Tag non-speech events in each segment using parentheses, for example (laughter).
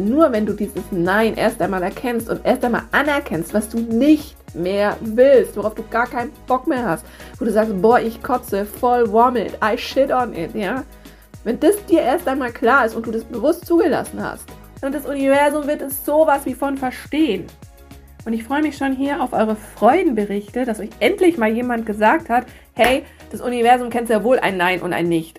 Nur wenn du dieses Nein erst einmal erkennst und erst einmal anerkennst, was du nicht mehr willst, worauf du gar keinen Bock mehr hast, wo du sagst, boah, ich kotze voll vomit, I shit on it, ja. Wenn das dir erst einmal klar ist und du das bewusst zugelassen hast, und das Universum wird es sowas wie von verstehen. Und ich freue mich schon hier auf eure Freudenberichte, dass euch endlich mal jemand gesagt hat, hey, das Universum kennt sehr wohl ein Nein und ein Nicht.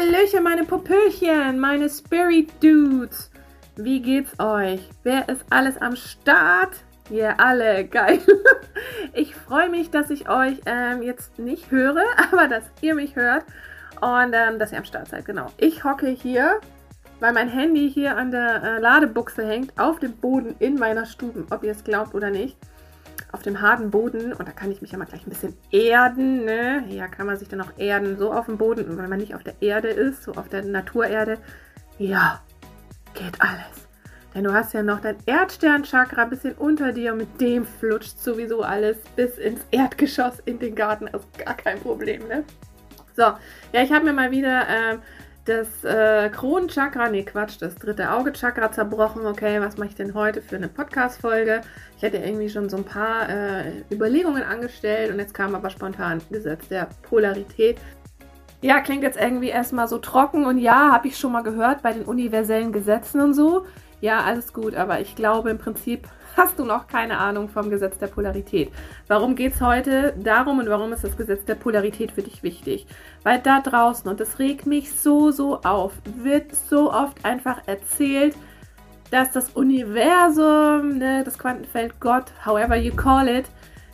Hallöchen, meine Popöchen, meine Spirit Dudes. Wie geht's euch? Wer ist alles am Start? Ihr alle, geil. (laughs) Ich freue mich, dass ich euch ähm, jetzt nicht höre, (laughs) aber dass ihr mich hört und ähm, dass ihr am Start seid. Genau. Ich hocke hier, weil mein Handy hier an der äh, Ladebuchse hängt, auf dem Boden in meiner Stube, ob ihr es glaubt oder nicht auf dem harten Boden und da kann ich mich ja mal gleich ein bisschen erden. Ne? Ja, kann man sich dann auch erden, so auf dem Boden und wenn man nicht auf der Erde ist, so auf der Naturerde, ja, geht alles. Denn du hast ja noch dein Erdsternchakra ein bisschen unter dir und mit dem flutscht sowieso alles bis ins Erdgeschoss in den Garten. Also gar kein Problem, ne? So, ja, ich habe mir mal wieder ähm, das äh, Kronenchakra, nee Quatsch, das dritte Auge-Chakra zerbrochen. Okay, was mache ich denn heute für eine Podcast-Folge? Ich hatte irgendwie schon so ein paar äh, Überlegungen angestellt und jetzt kam aber spontan Gesetz der Polarität. Ja, klingt jetzt irgendwie erstmal so trocken und ja, habe ich schon mal gehört bei den universellen Gesetzen und so. Ja, alles gut, aber ich glaube im Prinzip hast du noch keine Ahnung vom Gesetz der Polarität. Warum geht es heute darum und warum ist das Gesetz der Polarität für dich wichtig? Weil da draußen, und das regt mich so, so auf, wird so oft einfach erzählt, dass das Universum, ne, das Quantenfeld Gott, however you call it,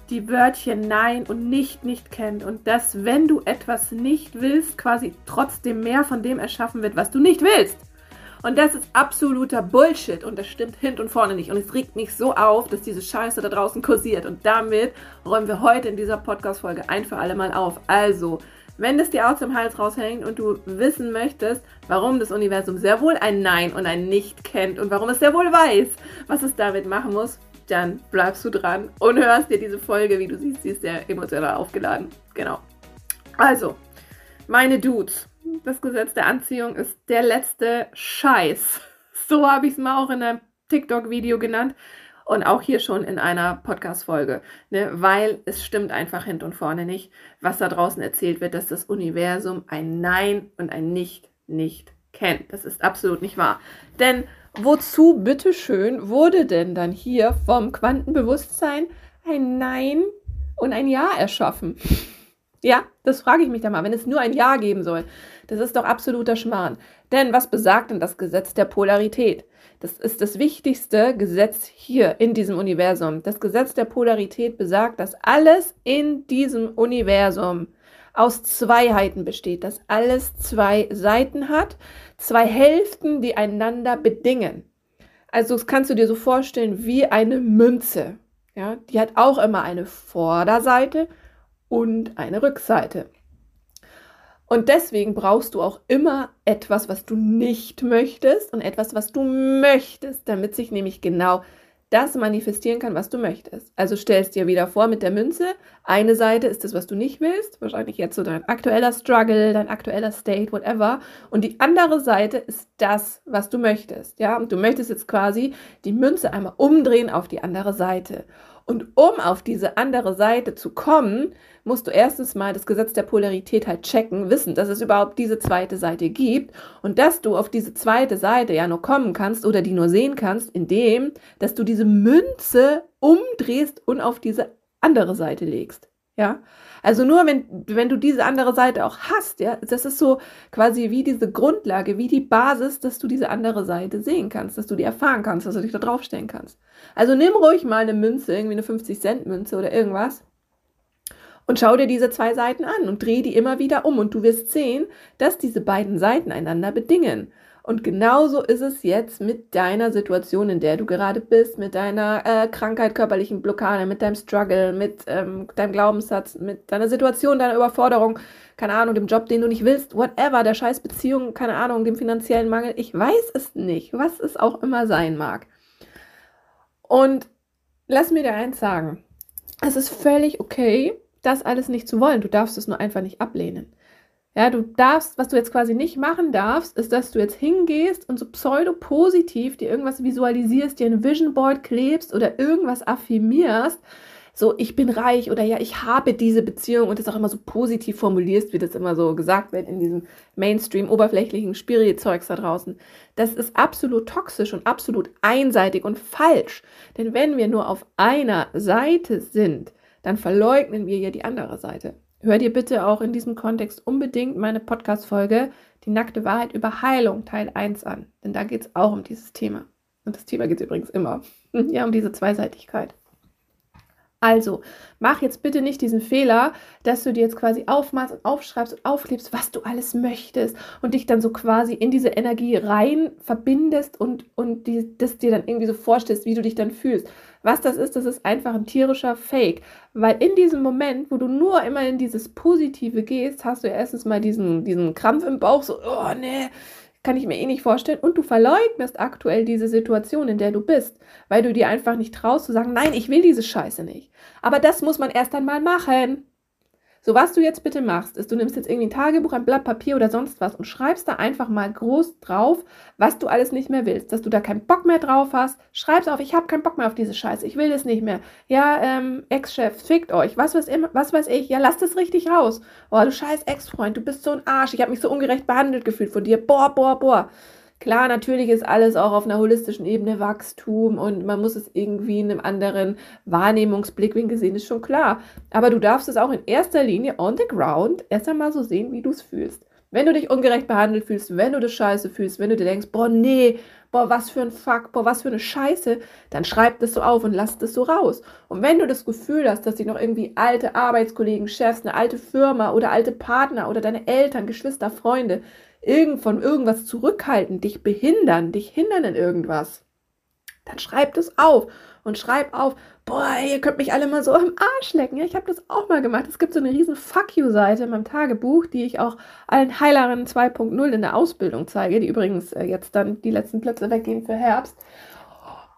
die Wörtchen Nein und Nicht nicht kennt und dass, wenn du etwas nicht willst, quasi trotzdem mehr von dem erschaffen wird, was du nicht willst. Und das ist absoluter Bullshit und das stimmt hinten und vorne nicht. Und es regt mich so auf, dass diese Scheiße da draußen kursiert. Und damit räumen wir heute in dieser Podcast-Folge ein für alle Mal auf. Also, wenn es dir aus dem Hals raushängt und du wissen möchtest, warum das Universum sehr wohl ein Nein und ein Nicht kennt und warum es sehr wohl weiß, was es damit machen muss, dann bleibst du dran und hörst dir diese Folge, wie du siehst, sie ist sehr emotional aufgeladen. Genau. Also, meine Dudes, das Gesetz der Anziehung ist der letzte Scheiß. So habe ich es mal auch in einem TikTok-Video genannt und auch hier schon in einer Podcast-Folge, ne? weil es stimmt einfach hinten und vorne nicht, was da draußen erzählt wird, dass das Universum ein Nein und ein Nicht nicht kennt. Das ist absolut nicht wahr. Denn wozu, bitteschön, wurde denn dann hier vom Quantenbewusstsein ein Nein und ein Ja erschaffen? Ja, das frage ich mich da mal, wenn es nur ein Ja geben soll. Das ist doch absoluter Schmarrn. Denn was besagt denn das Gesetz der Polarität? Das ist das wichtigste Gesetz hier in diesem Universum. Das Gesetz der Polarität besagt, dass alles in diesem Universum aus Zweiheiten besteht, dass alles zwei Seiten hat, zwei Hälften, die einander bedingen. Also das kannst du dir so vorstellen wie eine Münze. Ja, die hat auch immer eine Vorderseite und eine Rückseite. Und deswegen brauchst du auch immer etwas, was du nicht möchtest und etwas, was du möchtest, damit sich nämlich genau das manifestieren kann, was du möchtest. Also stellst dir wieder vor mit der Münze, eine Seite ist das, was du nicht willst, wahrscheinlich jetzt so dein aktueller Struggle, dein aktueller State, whatever, und die andere Seite ist das, was du möchtest, ja? Und du möchtest jetzt quasi die Münze einmal umdrehen auf die andere Seite. Und um auf diese andere Seite zu kommen, musst du erstens mal das Gesetz der Polarität halt checken, wissen, dass es überhaupt diese zweite Seite gibt und dass du auf diese zweite Seite ja nur kommen kannst oder die nur sehen kannst, indem, dass du diese Münze umdrehst und auf diese andere Seite legst. Ja, also nur wenn, wenn du diese andere Seite auch hast, ja, das ist so quasi wie diese Grundlage, wie die Basis, dass du diese andere Seite sehen kannst, dass du die erfahren kannst, dass du dich da draufstellen kannst. Also nimm ruhig mal eine Münze, irgendwie eine 50-Cent-Münze oder irgendwas und schau dir diese zwei Seiten an und dreh die immer wieder um und du wirst sehen, dass diese beiden Seiten einander bedingen. Und genauso ist es jetzt mit deiner Situation, in der du gerade bist, mit deiner äh, Krankheit, körperlichen Blockade, mit deinem Struggle, mit ähm, deinem Glaubenssatz, mit deiner Situation, deiner Überforderung, keine Ahnung, dem Job, den du nicht willst, whatever, der scheiß Beziehung, keine Ahnung, dem finanziellen Mangel. Ich weiß es nicht, was es auch immer sein mag. Und lass mir dir eins sagen. Es ist völlig okay, das alles nicht zu wollen. Du darfst es nur einfach nicht ablehnen. Ja, du darfst, was du jetzt quasi nicht machen darfst, ist, dass du jetzt hingehst und so pseudo-positiv dir irgendwas visualisierst, dir ein Vision Board klebst oder irgendwas affirmierst. So, ich bin reich oder ja, ich habe diese Beziehung und das auch immer so positiv formulierst, wie das immer so gesagt wird in diesem Mainstream, oberflächlichen Spirit-Zeugs da draußen. Das ist absolut toxisch und absolut einseitig und falsch. Denn wenn wir nur auf einer Seite sind, dann verleugnen wir ja die andere Seite. Hör dir bitte auch in diesem Kontext unbedingt meine Podcast-Folge Die nackte Wahrheit über Heilung Teil 1 an. Denn da geht es auch um dieses Thema. Und das Thema geht es übrigens immer. (laughs) ja, um diese Zweiseitigkeit. Also, mach jetzt bitte nicht diesen Fehler, dass du dir jetzt quasi aufmachst und aufschreibst und aufklebst, was du alles möchtest und dich dann so quasi in diese Energie rein verbindest und, und die, das dir dann irgendwie so vorstellst, wie du dich dann fühlst. Was das ist, das ist einfach ein tierischer Fake. Weil in diesem Moment, wo du nur immer in dieses Positive gehst, hast du erstens mal diesen, diesen Krampf im Bauch, so, oh nee, kann ich mir eh nicht vorstellen. Und du verleugnest aktuell diese Situation, in der du bist, weil du dir einfach nicht traust zu sagen, nein, ich will diese Scheiße nicht. Aber das muss man erst einmal machen. So, was du jetzt bitte machst, ist, du nimmst jetzt irgendwie ein Tagebuch, ein Blatt Papier oder sonst was und schreibst da einfach mal groß drauf, was du alles nicht mehr willst. Dass du da keinen Bock mehr drauf hast. Schreib's auf, ich habe keinen Bock mehr auf diese Scheiße, ich will das nicht mehr. Ja, ähm, Ex-Chef, fickt euch, was weiß, immer, was weiß ich, ja, lasst es richtig raus. Oh, du scheiß Ex-Freund, du bist so ein Arsch, ich habe mich so ungerecht behandelt gefühlt von dir. Boah, boah, boah. Klar, natürlich ist alles auch auf einer holistischen Ebene Wachstum und man muss es irgendwie in einem anderen Wahrnehmungsblickwinkel sehen, ist schon klar. Aber du darfst es auch in erster Linie on the ground erst einmal so sehen, wie du es fühlst. Wenn du dich ungerecht behandelt fühlst, wenn du das Scheiße fühlst, wenn du dir denkst, boah, nee, boah, was für ein Fuck, boah, was für eine Scheiße, dann schreib das so auf und lass das so raus. Und wenn du das Gefühl hast, dass dich noch irgendwie alte Arbeitskollegen, Chefs, eine alte Firma oder alte Partner oder deine Eltern, Geschwister, Freunde irgend von irgendwas zurückhalten, dich behindern, dich hindern in irgendwas, dann schreib das auf und schreib auf, boah, ihr könnt mich alle mal so am Arsch lecken. Ja, ich habe das auch mal gemacht. Es gibt so eine riesen Fuck you-Seite in meinem Tagebuch, die ich auch allen Heilerinnen 2.0 in der Ausbildung zeige, die übrigens äh, jetzt dann die letzten Plätze weggehen für Herbst.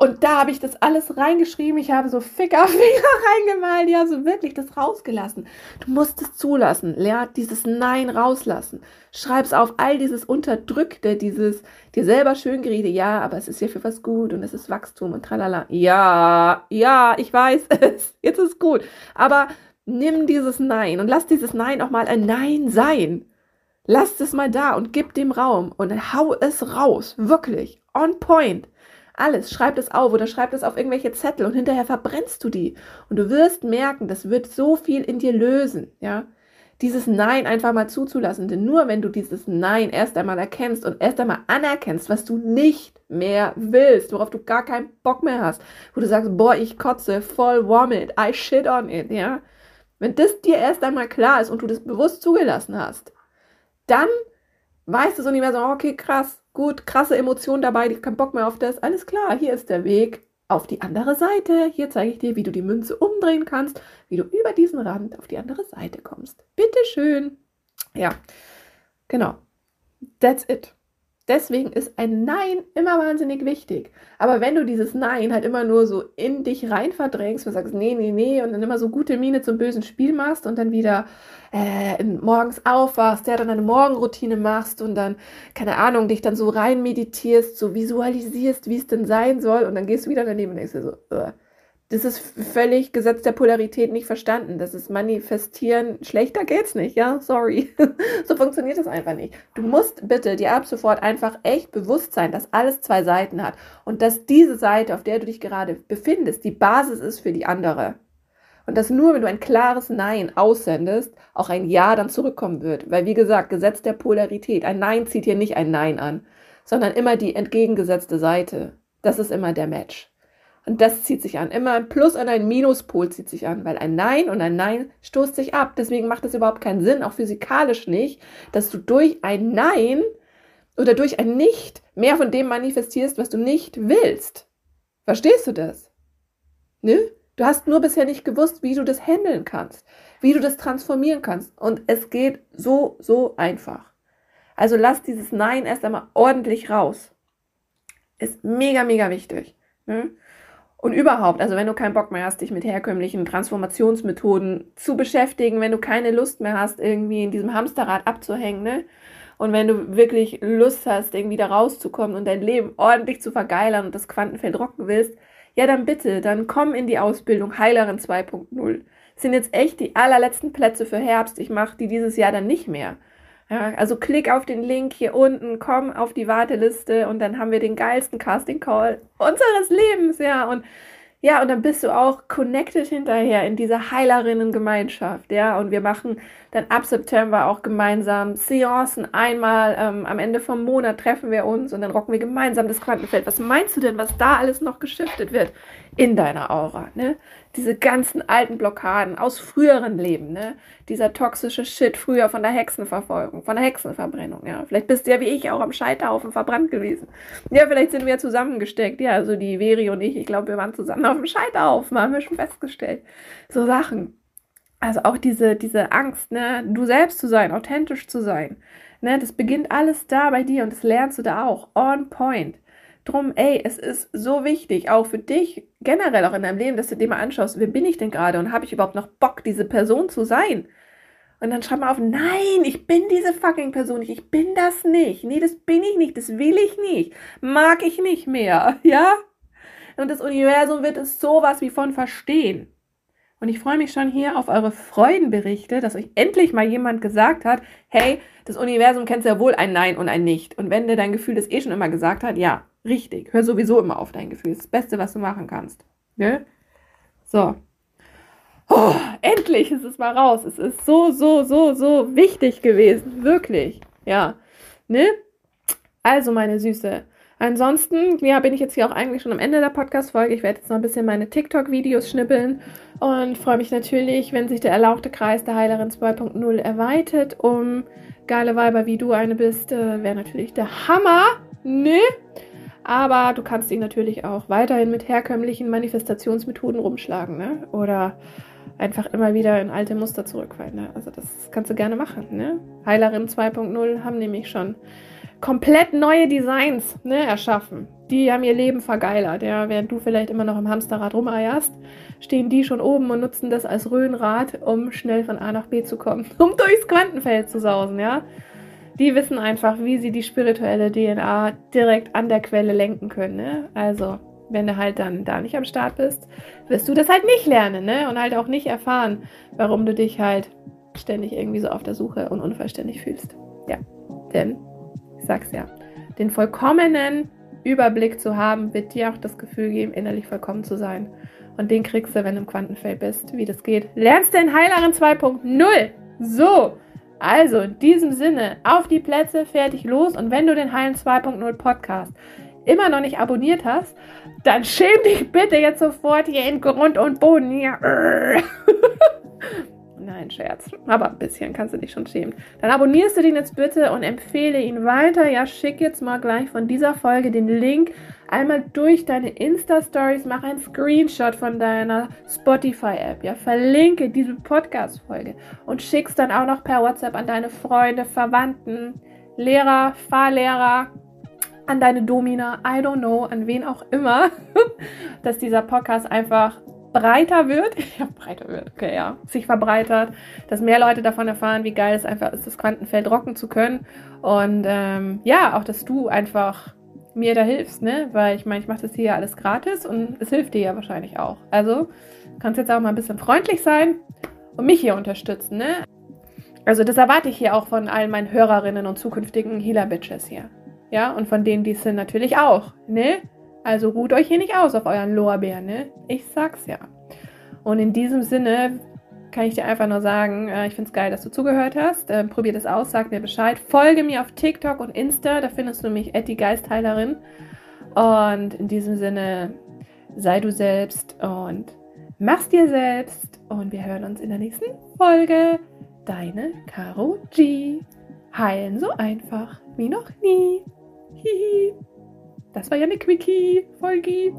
Und da habe ich das alles reingeschrieben. Ich habe so Ficker, Finger (laughs) reingemalt. Ja, so wirklich das rausgelassen. Du musst es zulassen. Lehrt dieses Nein rauslassen. Schreib's auf all dieses Unterdrückte, dieses dir selber Schöngerede. Ja, aber es ist ja für was gut und es ist Wachstum und tralala. Ja, ja, ich weiß (laughs) es. Jetzt ist gut. Aber nimm dieses Nein und lass dieses Nein auch mal ein Nein sein. Lass es mal da und gib dem Raum und hau es raus. Wirklich. On point. Alles, schreib das auf oder schreib das auf irgendwelche Zettel und hinterher verbrennst du die. Und du wirst merken, das wird so viel in dir lösen, ja. Dieses Nein einfach mal zuzulassen, denn nur wenn du dieses Nein erst einmal erkennst und erst einmal anerkennst, was du nicht mehr willst, worauf du gar keinen Bock mehr hast, wo du sagst, boah, ich kotze, voll vomit, I shit on it, ja. Wenn das dir erst einmal klar ist und du das bewusst zugelassen hast, dann weißt du so nicht mehr so, okay, krass, gut, krasse Emotionen dabei, ich keinen Bock mehr auf das. Alles klar, hier ist der Weg auf die andere Seite. Hier zeige ich dir, wie du die Münze umdrehen kannst, wie du über diesen Rand auf die andere Seite kommst. Bitteschön. Ja, genau. That's it. Deswegen ist ein Nein immer wahnsinnig wichtig. Aber wenn du dieses Nein halt immer nur so in dich rein verdrängst und sagst, nee, nee, nee, und dann immer so gute Miene zum bösen Spiel machst und dann wieder äh, morgens aufwachst, der dann eine Morgenroutine machst und dann, keine Ahnung, dich dann so rein meditierst, so visualisierst, wie es denn sein soll, und dann gehst du wieder daneben und denkst dir so, uh, das ist völlig Gesetz der Polarität nicht verstanden. Das ist Manifestieren. Schlechter geht's nicht, ja? Sorry. (laughs) so funktioniert das einfach nicht. Du musst bitte dir ab sofort einfach echt bewusst sein, dass alles zwei Seiten hat und dass diese Seite, auf der du dich gerade befindest, die Basis ist für die andere. Und dass nur, wenn du ein klares Nein aussendest, auch ein Ja dann zurückkommen wird. Weil, wie gesagt, Gesetz der Polarität. Ein Nein zieht hier nicht ein Nein an, sondern immer die entgegengesetzte Seite. Das ist immer der Match. Und das zieht sich an. Immer ein Plus und ein Minuspol zieht sich an, weil ein Nein und ein Nein stoßt sich ab. Deswegen macht es überhaupt keinen Sinn, auch physikalisch nicht, dass du durch ein Nein oder durch ein Nicht mehr von dem manifestierst, was du nicht willst. Verstehst du das? Ne? Du hast nur bisher nicht gewusst, wie du das handeln kannst, wie du das transformieren kannst. Und es geht so, so einfach. Also lass dieses Nein erst einmal ordentlich raus. Ist mega, mega wichtig. Ne? Und überhaupt, also wenn du keinen Bock mehr hast, dich mit herkömmlichen Transformationsmethoden zu beschäftigen, wenn du keine Lust mehr hast, irgendwie in diesem Hamsterrad abzuhängen, ne? Und wenn du wirklich Lust hast, irgendwie da rauszukommen und dein Leben ordentlich zu vergeilern und das Quantenfeld rocken willst, ja dann bitte, dann komm in die Ausbildung Heilerin 2.0. Das sind jetzt echt die allerletzten Plätze für Herbst. Ich mache die dieses Jahr dann nicht mehr. Ja, also klick auf den Link hier unten, komm auf die Warteliste und dann haben wir den geilsten Casting Call unseres Lebens, ja. Und ja, und dann bist du auch connected hinterher in dieser Heilerinnen-Gemeinschaft, ja. Und wir machen dann ab September auch gemeinsam Seancen. Einmal ähm, am Ende vom Monat treffen wir uns und dann rocken wir gemeinsam das Quantenfeld. Was meinst du denn, was da alles noch geschiftet wird in deiner Aura, ne? diese ganzen alten Blockaden aus früheren Leben, ne? Dieser toxische Shit früher von der Hexenverfolgung, von der Hexenverbrennung, ja. Vielleicht bist du ja wie ich auch am Scheiterhaufen verbrannt gewesen. Ja, vielleicht sind wir zusammengesteckt, ja, also die Veri und ich, ich glaube, wir waren zusammen auf dem Scheiterhaufen, haben wir schon festgestellt. So Sachen. Also auch diese, diese Angst, ne, du selbst zu sein, authentisch zu sein, ne, das beginnt alles da bei dir und das lernst du da auch, on point drum, ey, es ist so wichtig, auch für dich, generell auch in deinem Leben, dass du dir mal anschaust, wer bin ich denn gerade und habe ich überhaupt noch Bock, diese Person zu sein? Und dann schreib mal auf, nein, ich bin diese fucking Person nicht, ich bin das nicht. Nee, das bin ich nicht, das will ich nicht, mag ich nicht mehr, (laughs) ja? Und das Universum wird es sowas wie von verstehen. Und ich freue mich schon hier auf eure Freudenberichte, dass euch endlich mal jemand gesagt hat, hey, das Universum kennt ja wohl ein Nein und ein Nicht. Und wenn dir dein Gefühl das eh schon immer gesagt hat, ja, Richtig. Hör sowieso immer auf dein Gefühl. Das, das Beste, was du machen kannst. Ne? So. Oh, endlich ist es mal raus. Es ist so, so, so, so wichtig gewesen. Wirklich. Ja. Ne? Also, meine Süße. Ansonsten, ja, bin ich jetzt hier auch eigentlich schon am Ende der Podcast-Folge. Ich werde jetzt noch ein bisschen meine TikTok-Videos schnippeln und freue mich natürlich, wenn sich der erlauchte Kreis der Heilerin 2.0 erweitert um geile Weiber wie du eine bist. Äh, Wäre natürlich der Hammer. Ne? Aber du kannst ihn natürlich auch weiterhin mit herkömmlichen Manifestationsmethoden rumschlagen, ne? Oder einfach immer wieder in alte Muster zurückfallen. Ne? Also das kannst du gerne machen. Ne? Heilerinnen 2.0 haben nämlich schon komplett neue Designs ne, erschaffen. Die haben ihr Leben vergeilert. Ja? Während du vielleicht immer noch im Hamsterrad rumeierst, stehen die schon oben und nutzen das als Röhnrad, um schnell von A nach B zu kommen, (laughs) um durchs Quantenfeld zu sausen. Ja? die wissen einfach, wie sie die spirituelle DNA direkt an der Quelle lenken können. Ne? Also, wenn du halt dann da nicht am Start bist, wirst du das halt nicht lernen, ne? Und halt auch nicht erfahren, warum du dich halt ständig irgendwie so auf der Suche und unvollständig fühlst. Ja, denn, sag's ja, den vollkommenen Überblick zu haben, wird dir auch das Gefühl geben, innerlich vollkommen zu sein. Und den kriegst du, wenn du im Quantenfeld bist. Wie das geht, lernst du in Heilerin 2.0. So, also in diesem Sinne, auf die Plätze, fertig, los. Und wenn du den Heilen 2.0 Podcast immer noch nicht abonniert hast, dann schäm dich bitte jetzt sofort hier in Grund und Boden. Hier. (laughs) Nein, Scherz. Aber ein bisschen kannst du dich schon schämen. Dann abonnierst du den jetzt bitte und empfehle ihn weiter. Ja, schick jetzt mal gleich von dieser Folge den Link einmal durch deine Insta-Stories, mach ein Screenshot von deiner Spotify-App, ja, verlinke diese Podcast-Folge und schick's dann auch noch per WhatsApp an deine Freunde, Verwandten, Lehrer, Fahrlehrer, an deine Domina, I don't know, an wen auch immer, (laughs) dass dieser Podcast einfach breiter wird, (laughs) ja, breiter wird, okay, ja, sich verbreitert, dass mehr Leute davon erfahren, wie geil es einfach ist, das Quantenfeld rocken zu können und ähm, ja, auch, dass du einfach mir da hilfst, ne? Weil ich meine, ich mache das hier alles gratis und es hilft dir ja wahrscheinlich auch. Also kannst jetzt auch mal ein bisschen freundlich sein und mich hier unterstützen, ne? Also das erwarte ich hier auch von allen meinen Hörerinnen und zukünftigen Healer-Bitches hier. Ja, und von denen, die es sind, natürlich auch, ne? Also ruht euch hier nicht aus auf euren Lorbeeren, ne? Ich sag's ja. Und in diesem Sinne kann ich dir einfach nur sagen, äh, ich finde es geil, dass du zugehört hast. Äh, probier das aus, sag mir Bescheid. Folge mir auf TikTok und Insta, da findest du mich, die Geistheilerin. Und in diesem Sinne, sei du selbst und mach's dir selbst. Und wir hören uns in der nächsten Folge. Deine Caro G. Heilen so einfach wie noch nie. Hihi. Das war Yannick Wiki, Folgi.